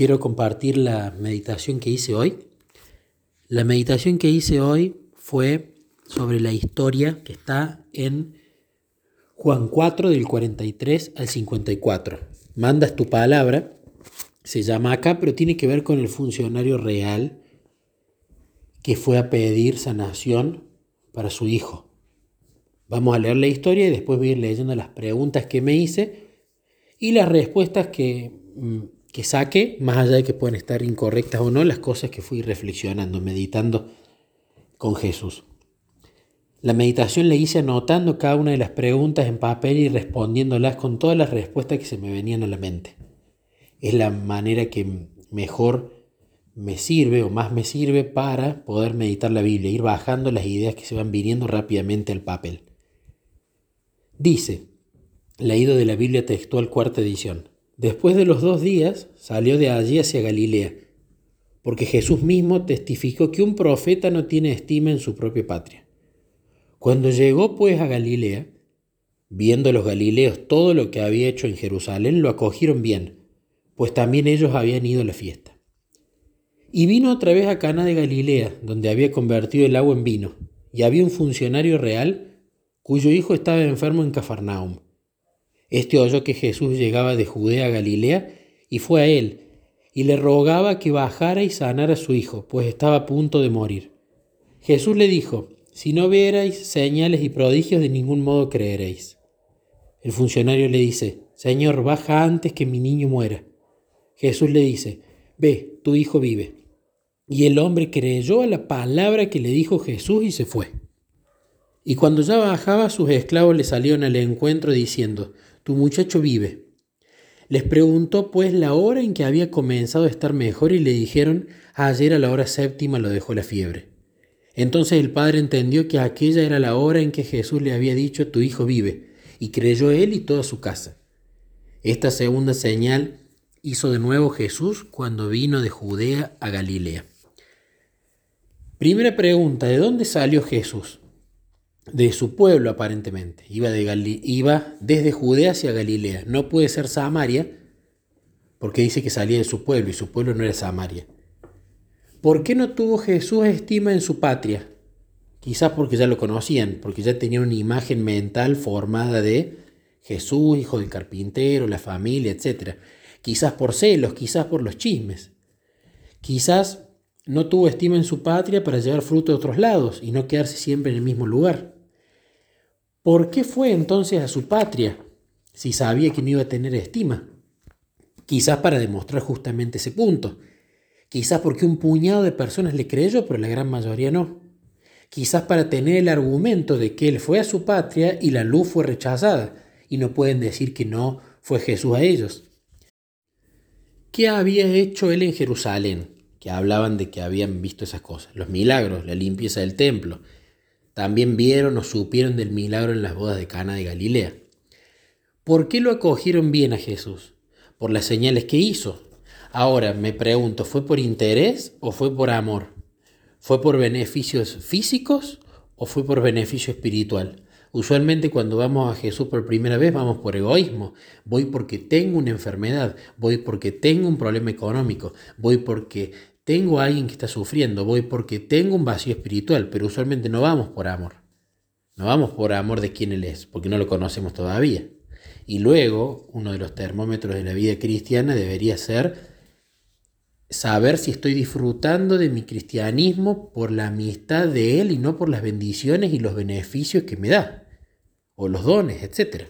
quiero compartir la meditación que hice hoy. La meditación que hice hoy fue sobre la historia que está en Juan 4 del 43 al 54. Mandas tu palabra, se llama acá, pero tiene que ver con el funcionario real que fue a pedir sanación para su hijo. Vamos a leer la historia y después voy a ir leyendo las preguntas que me hice y las respuestas que, mm, que saqué, más allá de que pueden estar incorrectas o no, las cosas que fui reflexionando, meditando con Jesús. La meditación la hice anotando cada una de las preguntas en papel y respondiéndolas con todas las respuestas que se me venían a la mente. Es la manera que mejor me sirve o más me sirve para poder meditar la Biblia, ir bajando las ideas que se van viniendo rápidamente al papel. Dice, leído de la Biblia textual cuarta edición, después de los dos días salió de allí hacia Galilea, porque Jesús mismo testificó que un profeta no tiene estima en su propia patria. Cuando llegó pues a Galilea, viendo los galileos todo lo que había hecho en Jerusalén, lo acogieron bien, pues también ellos habían ido a la fiesta. Y vino otra vez a Cana de Galilea, donde había convertido el agua en vino, y había un funcionario real cuyo hijo estaba enfermo en Cafarnaum. Este oyó que Jesús llegaba de Judea a Galilea y fue a él, y le rogaba que bajara y sanara a su hijo, pues estaba a punto de morir. Jesús le dijo, si no vierais señales y prodigios, de ningún modo creeréis. El funcionario le dice, Señor, baja antes que mi niño muera. Jesús le dice, Ve, tu hijo vive. Y el hombre creyó a la palabra que le dijo Jesús y se fue. Y cuando ya bajaba, sus esclavos le salieron al encuentro diciendo, Tu muchacho vive. Les preguntó pues la hora en que había comenzado a estar mejor y le dijeron, ayer a la hora séptima lo dejó la fiebre. Entonces el padre entendió que aquella era la hora en que Jesús le había dicho, Tu hijo vive, y creyó él y toda su casa. Esta segunda señal hizo de nuevo Jesús cuando vino de Judea a Galilea. Primera pregunta, ¿de dónde salió Jesús? De su pueblo aparentemente. Iba, de iba desde Judea hacia Galilea. No puede ser Samaria porque dice que salía de su pueblo y su pueblo no era Samaria. ¿Por qué no tuvo Jesús estima en su patria? Quizás porque ya lo conocían, porque ya tenían una imagen mental formada de Jesús, hijo del carpintero, la familia, etc. Quizás por celos, quizás por los chismes. Quizás no tuvo estima en su patria para llevar fruto de otros lados y no quedarse siempre en el mismo lugar. ¿Por qué fue entonces a su patria si sabía que no iba a tener estima? Quizás para demostrar justamente ese punto. Quizás porque un puñado de personas le creyó, pero la gran mayoría no. Quizás para tener el argumento de que él fue a su patria y la luz fue rechazada, y no pueden decir que no fue Jesús a ellos. ¿Qué había hecho él en Jerusalén? que hablaban de que habían visto esas cosas, los milagros, la limpieza del templo. También vieron o supieron del milagro en las bodas de Cana de Galilea. ¿Por qué lo acogieron bien a Jesús? Por las señales que hizo. Ahora me pregunto, ¿fue por interés o fue por amor? ¿Fue por beneficios físicos o fue por beneficio espiritual? Usualmente cuando vamos a Jesús por primera vez vamos por egoísmo. Voy porque tengo una enfermedad, voy porque tengo un problema económico, voy porque tengo a alguien que está sufriendo, voy porque tengo un vacío espiritual, pero usualmente no vamos por amor. No vamos por amor de quién Él es, porque no lo conocemos todavía. Y luego, uno de los termómetros de la vida cristiana debería ser saber si estoy disfrutando de mi cristianismo por la amistad de Él y no por las bendiciones y los beneficios que me da, o los dones, etc.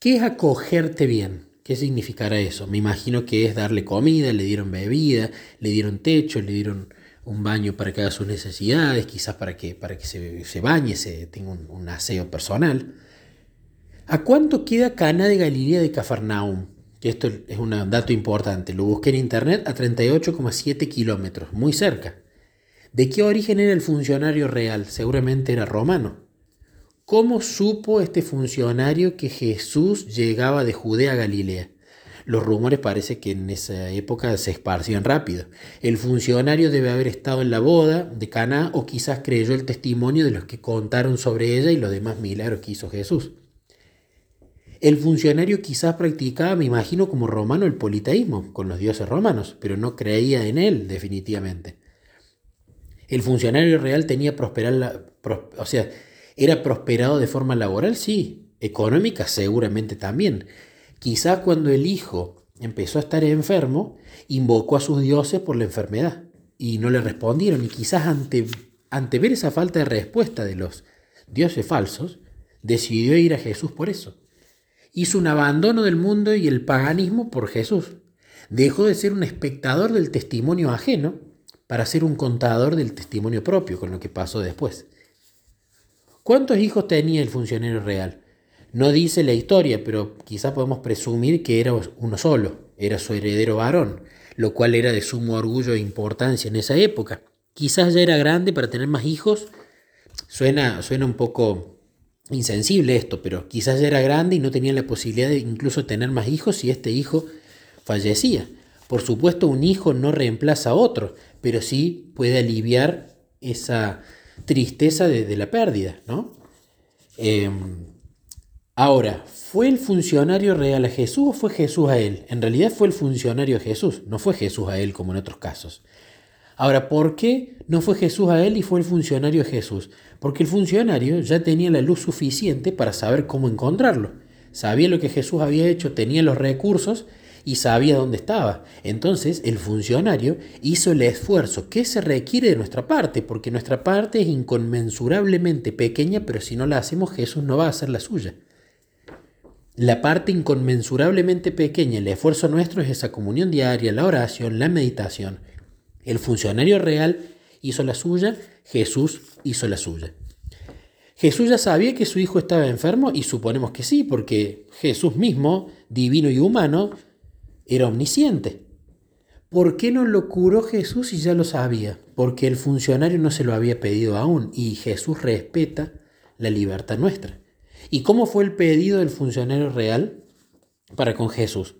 ¿Qué es acogerte bien? ¿Qué significará eso? Me imagino que es darle comida, le dieron bebida, le dieron techo, le dieron un baño para que haga sus necesidades, quizás para que, para que se, bañe, se tenga un, un, aseo personal. ¿A cuánto queda Cana de Galilea de Cafarnaum? esto es un dato importante, lo busqué en internet a 38,7 kilómetros, muy cerca. ¿De qué origen era el funcionario real? Seguramente era romano. ¿Cómo supo este funcionario que Jesús llegaba de Judea a Galilea? Los rumores parece que en esa época se esparcían rápido. El funcionario debe haber estado en la boda de Caná o quizás creyó el testimonio de los que contaron sobre ella y los demás milagros que hizo Jesús. El funcionario quizás practicaba, me imagino, como romano el politeísmo, con los dioses romanos, pero no creía en él definitivamente. El funcionario real tenía prosperar, o sea, era prosperado de forma laboral, sí, económica seguramente también. Quizás cuando el hijo empezó a estar enfermo, invocó a sus dioses por la enfermedad y no le respondieron. Y quizás ante, ante ver esa falta de respuesta de los dioses falsos, decidió ir a Jesús por eso. Hizo un abandono del mundo y el paganismo por Jesús. Dejó de ser un espectador del testimonio ajeno para ser un contador del testimonio propio con lo que pasó después. ¿Cuántos hijos tenía el funcionario real? No dice la historia, pero quizá podemos presumir que era uno solo, era su heredero varón, lo cual era de sumo orgullo e importancia en esa época. Quizás ya era grande para tener más hijos. Suena, suena un poco insensible esto, pero quizás ya era grande y no tenía la posibilidad de incluso tener más hijos si este hijo fallecía. Por supuesto, un hijo no reemplaza a otro, pero sí puede aliviar esa tristeza de, la pérdida, ¿no? Em, Ahora, ¿fue el funcionario real a Jesús o fue Jesús a él? En realidad fue el funcionario a Jesús, no fue Jesús a él como en otros casos. Ahora, ¿por qué no fue Jesús a él y fue el funcionario a Jesús? Porque el funcionario ya tenía la luz suficiente para saber cómo encontrarlo. Sabía lo que Jesús había hecho, tenía los recursos y sabía dónde estaba. Entonces el funcionario hizo el esfuerzo que se requiere de nuestra parte, porque nuestra parte es inconmensurablemente pequeña, pero si no la hacemos Jesús no va a hacer la suya. La parte inconmensurablemente pequeña, el esfuerzo nuestro es esa comunión diaria, la oración, la meditación. El funcionario real hizo la suya, Jesús hizo la suya. Jesús ya sabía que su hijo estaba enfermo y suponemos que sí, porque Jesús mismo, divino y humano, era omnisciente. ¿Por qué no lo curó Jesús si ya lo sabía? Porque el funcionario no se lo había pedido aún y Jesús respeta la libertad nuestra. ¿Y cómo fue el pedido del funcionario real para con Jesús?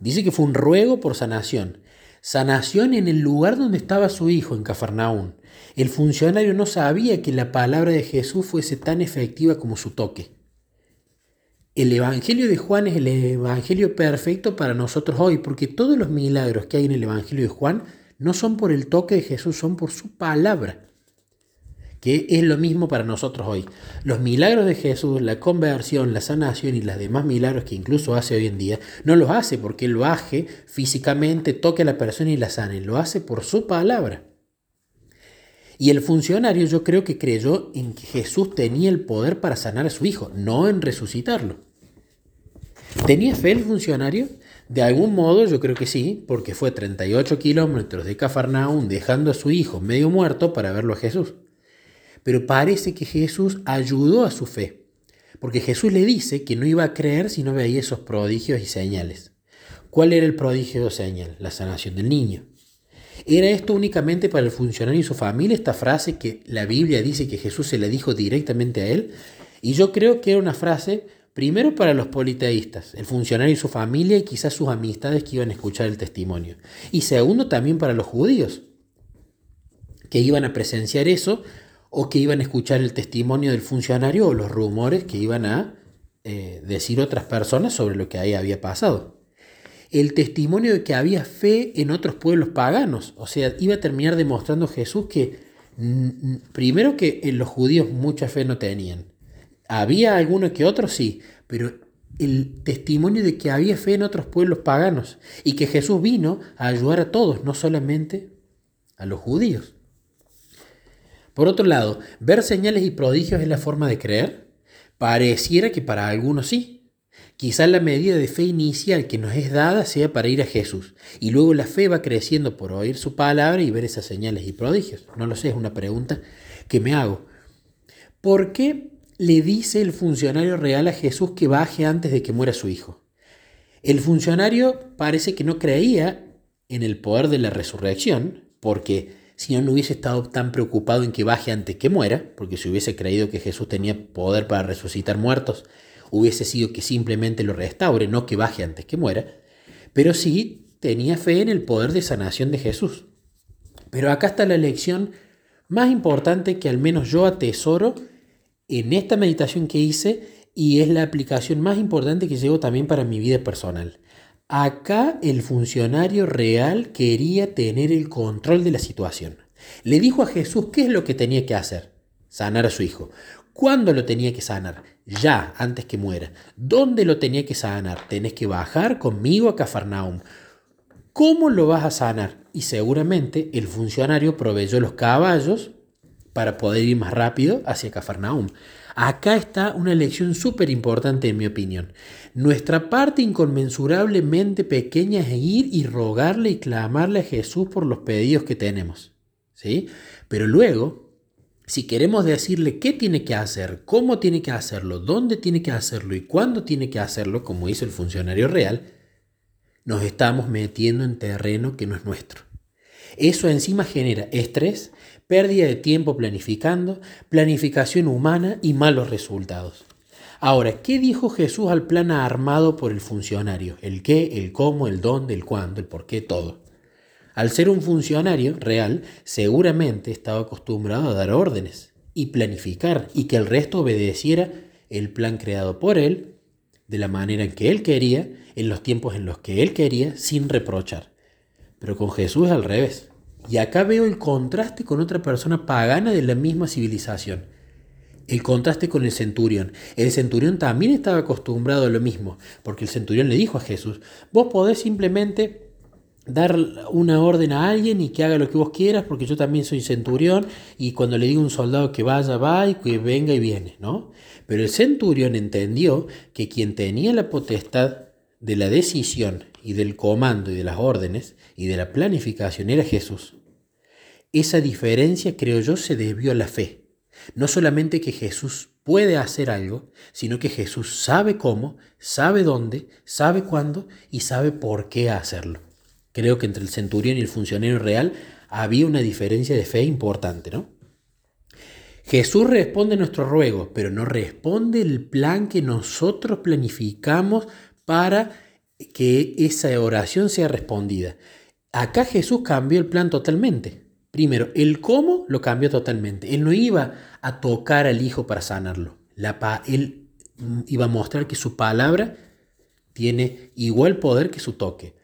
Dice que fue un ruego por sanación. Sanación en el lugar donde estaba su hijo, en Cafarnaún. El funcionario no sabía que la palabra de Jesús fuese tan efectiva como su toque. El Evangelio de Juan es el Evangelio perfecto para nosotros hoy, porque todos los milagros que hay en el Evangelio de Juan no son por el toque de Jesús, son por su palabra que es lo mismo para nosotros hoy. Los milagros de Jesús, la conversión, la sanación y los demás milagros que incluso hace hoy en día, no los hace porque Él baje físicamente, toque a la persona y la sane, lo hace por su palabra. Y el funcionario yo creo que creyó en que Jesús tenía el poder para sanar a su hijo, no en resucitarlo. ¿Tenía fe el funcionario? De algún modo yo creo que sí, porque fue 38 kilómetros de Cafarnaún dejando a su hijo medio muerto para verlo a Jesús. Pero parece que Jesús ayudó a su fe, porque Jesús le dice que no iba a creer si no veía esos prodigios y señales. ¿Cuál era el prodigio o señal? La sanación del niño. ¿Era esto únicamente para el funcionario y su familia, esta frase que la Biblia dice que Jesús se le dijo directamente a él? Y yo creo que era una frase primero para los politeístas, el funcionario y su familia y quizás sus amistades que iban a escuchar el testimonio. Y segundo también para los judíos, que iban a presenciar eso o que iban a escuchar el testimonio del funcionario o los rumores que iban a eh, decir otras personas sobre lo que ahí había pasado. El testimonio de que había fe en otros pueblos paganos, o sea, iba a terminar demostrando Jesús que primero que en los judíos mucha fe no tenían. Había alguno que otro sí, pero el testimonio de que había fe en otros pueblos paganos y que Jesús vino a ayudar a todos, no solamente a los judíos. Por otro lado, ver señales y prodigios es la forma de creer. Pareciera que para algunos sí. Quizás la medida de fe inicial que nos es dada sea para ir a Jesús, y luego la fe va creciendo por oír su palabra y ver esas señales y prodigios. No lo sé, es una pregunta que me hago. ¿Por qué le dice el funcionario real a Jesús que baje antes de que muera su hijo? El funcionario parece que no creía en el poder de la resurrección, porque si no hubiese estado tan preocupado en que baje antes que muera, porque si hubiese creído que Jesús tenía poder para resucitar muertos, hubiese sido que simplemente lo restaure, no que baje antes que muera, pero sí tenía fe en el poder de sanación de Jesús. Pero acá está la lección más importante que al menos yo atesoro en esta meditación que hice y es la aplicación más importante que llevo también para mi vida personal. Acá el funcionario real quería tener el control de la situación. Le dijo a Jesús qué es lo que tenía que hacer. Sanar a su hijo. ¿Cuándo lo tenía que sanar? Ya, antes que muera. ¿Dónde lo tenía que sanar? Tenés que bajar conmigo a Cafarnaum. ¿Cómo lo vas a sanar? Y seguramente el funcionario proveyó los caballos para poder ir más rápido hacia Cafarnaum. Acá está una lección súper importante en mi opinión. Nuestra parte inconmensurablemente pequeña es ir y rogarle y clamarle a Jesús por los pedidos que tenemos. ¿sí? Pero luego, si queremos decirle qué tiene que hacer, cómo tiene que hacerlo, dónde tiene que hacerlo y cuándo tiene que hacerlo, como hizo el funcionario real, nos estamos metiendo en terreno que no es nuestro. Eso encima genera estrés, pérdida de tiempo planificando, planificación humana y malos resultados. Ahora, ¿qué dijo Jesús al plan armado por el funcionario? El qué, el cómo, el dónde, el cuándo, el por qué, todo. Al ser un funcionario real, seguramente estaba acostumbrado a dar órdenes y planificar y que el resto obedeciera el plan creado por él, de la manera en que él quería, en los tiempos en los que él quería, sin reprochar. Pero con Jesús es al revés. Y acá veo el contraste con otra persona pagana de la misma civilización. El contraste con el centurión. El centurión también estaba acostumbrado a lo mismo, porque el centurión le dijo a Jesús, vos podés simplemente dar una orden a alguien y que haga lo que vos quieras, porque yo también soy centurión, y cuando le digo a un soldado que vaya, va, y que venga y viene, ¿no? Pero el centurión entendió que quien tenía la potestad de la decisión y del comando y de las órdenes y de la planificación era Jesús. Esa diferencia, creo yo, se debió a la fe. No solamente que Jesús puede hacer algo, sino que Jesús sabe cómo, sabe dónde, sabe cuándo y sabe por qué hacerlo. Creo que entre el centurión y el funcionario real había una diferencia de fe importante, ¿no? Jesús responde nuestro ruego, pero no responde el plan que nosotros planificamos para que esa oración sea respondida. Acá Jesús cambió el plan totalmente. Primero, el cómo lo cambió totalmente. Él no iba a tocar al hijo para sanarlo. La él iba a mostrar que su palabra tiene igual poder que su toque.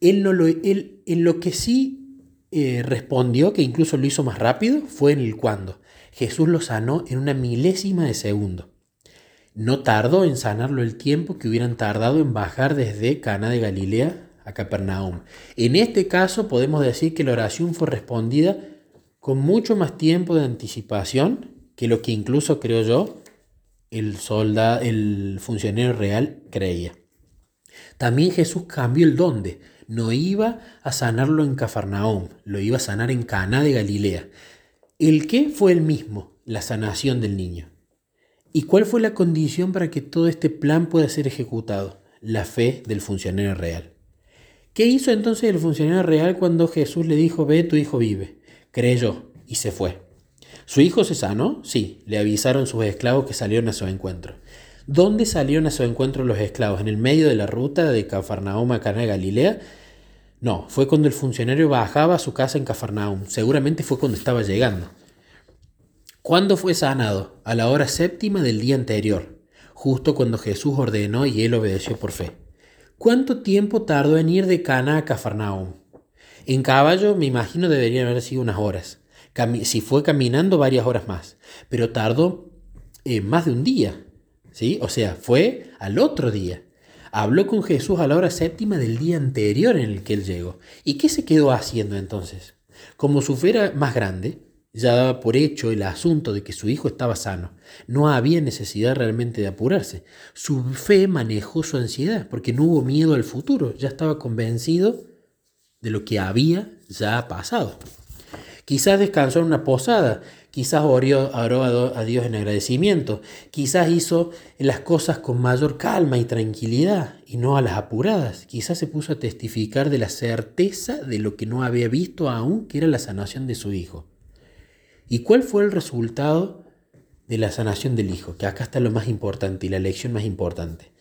Él, no lo, él en lo que sí eh, respondió, que incluso lo hizo más rápido, fue en el cuándo. Jesús lo sanó en una milésima de segundo. No tardó en sanarlo el tiempo que hubieran tardado en bajar desde Cana de Galilea a Capernaum. En este caso podemos decir que la oración fue respondida con mucho más tiempo de anticipación que lo que incluso creo yo el soldado, el funcionario real creía. También Jesús cambió el dónde. No iba a sanarlo en Cafarnaum, lo iba a sanar en Cana de Galilea. El qué fue el mismo, la sanación del niño. ¿Y cuál fue la condición para que todo este plan pueda ser ejecutado? La fe del funcionario real. ¿Qué hizo entonces el funcionario real cuando Jesús le dijo, ve, tu hijo vive? Creyó y se fue. ¿Su hijo se sanó? Sí, le avisaron sus esclavos que salieron a su encuentro. ¿Dónde salieron a su encuentro los esclavos? ¿En el medio de la ruta de Cafarnaum a Cana de Galilea? No, fue cuando el funcionario bajaba a su casa en Cafarnaum. Seguramente fue cuando estaba llegando. ¿Cuándo fue sanado? A la hora séptima del día anterior, justo cuando Jesús ordenó y él obedeció por fe. ¿Cuánto tiempo tardó en ir de Cana a Cafarnaum? En caballo me imagino deberían haber sido unas horas. si fue caminando varias horas más, pero tardó eh, más de un día. ¿Sí? O sea, fue al otro día. Habló con Jesús a la hora séptima del día anterior en el que él llegó. ¿Y qué se quedó haciendo entonces? Como su fe era más grande, ya daba por hecho el asunto de que su hijo estaba sano. No había necesidad realmente de apurarse. Su fe manejó su ansiedad porque no hubo miedo al futuro. Ya estaba convencido de lo que había ya pasado. Quizás descansó en una posada, quizás oró, a Dios en agradecimiento, quizás hizo las cosas con mayor calma y tranquilidad y no a las apuradas, quizás se puso a testificar de la certeza de lo que no había visto aún, que era la sanación de su hijo. ¿Y cuál fue el resultado de la sanación del Hijo? Que acá está lo más importante y la lección más importante.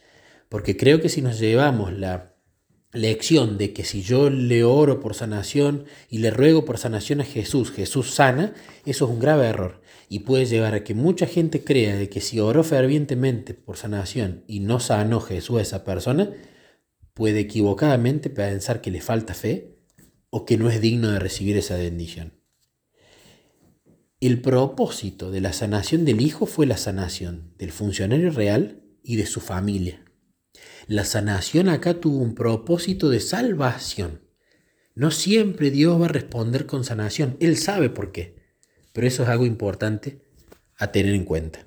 Porque creo que si nos llevamos la lección de que si yo le oro por sanación y le ruego por sanación a Jesús, Jesús sana, eso es un grave error. y puede llevar a que mucha gente crea de que si oró fervientemente por sanación y no sanó Jesús a esa persona, puede equivocadamente pensar que le falta fe o que no es digno de recibir esa bendición. El propósito de la sanación del hijo fue la sanación del funcionario real y de su familia. La sanación acá tuvo un propósito de salvación. No siempre Dios va a responder con sanación. Él sabe por qué. Pero eso es algo importante a tener en cuenta.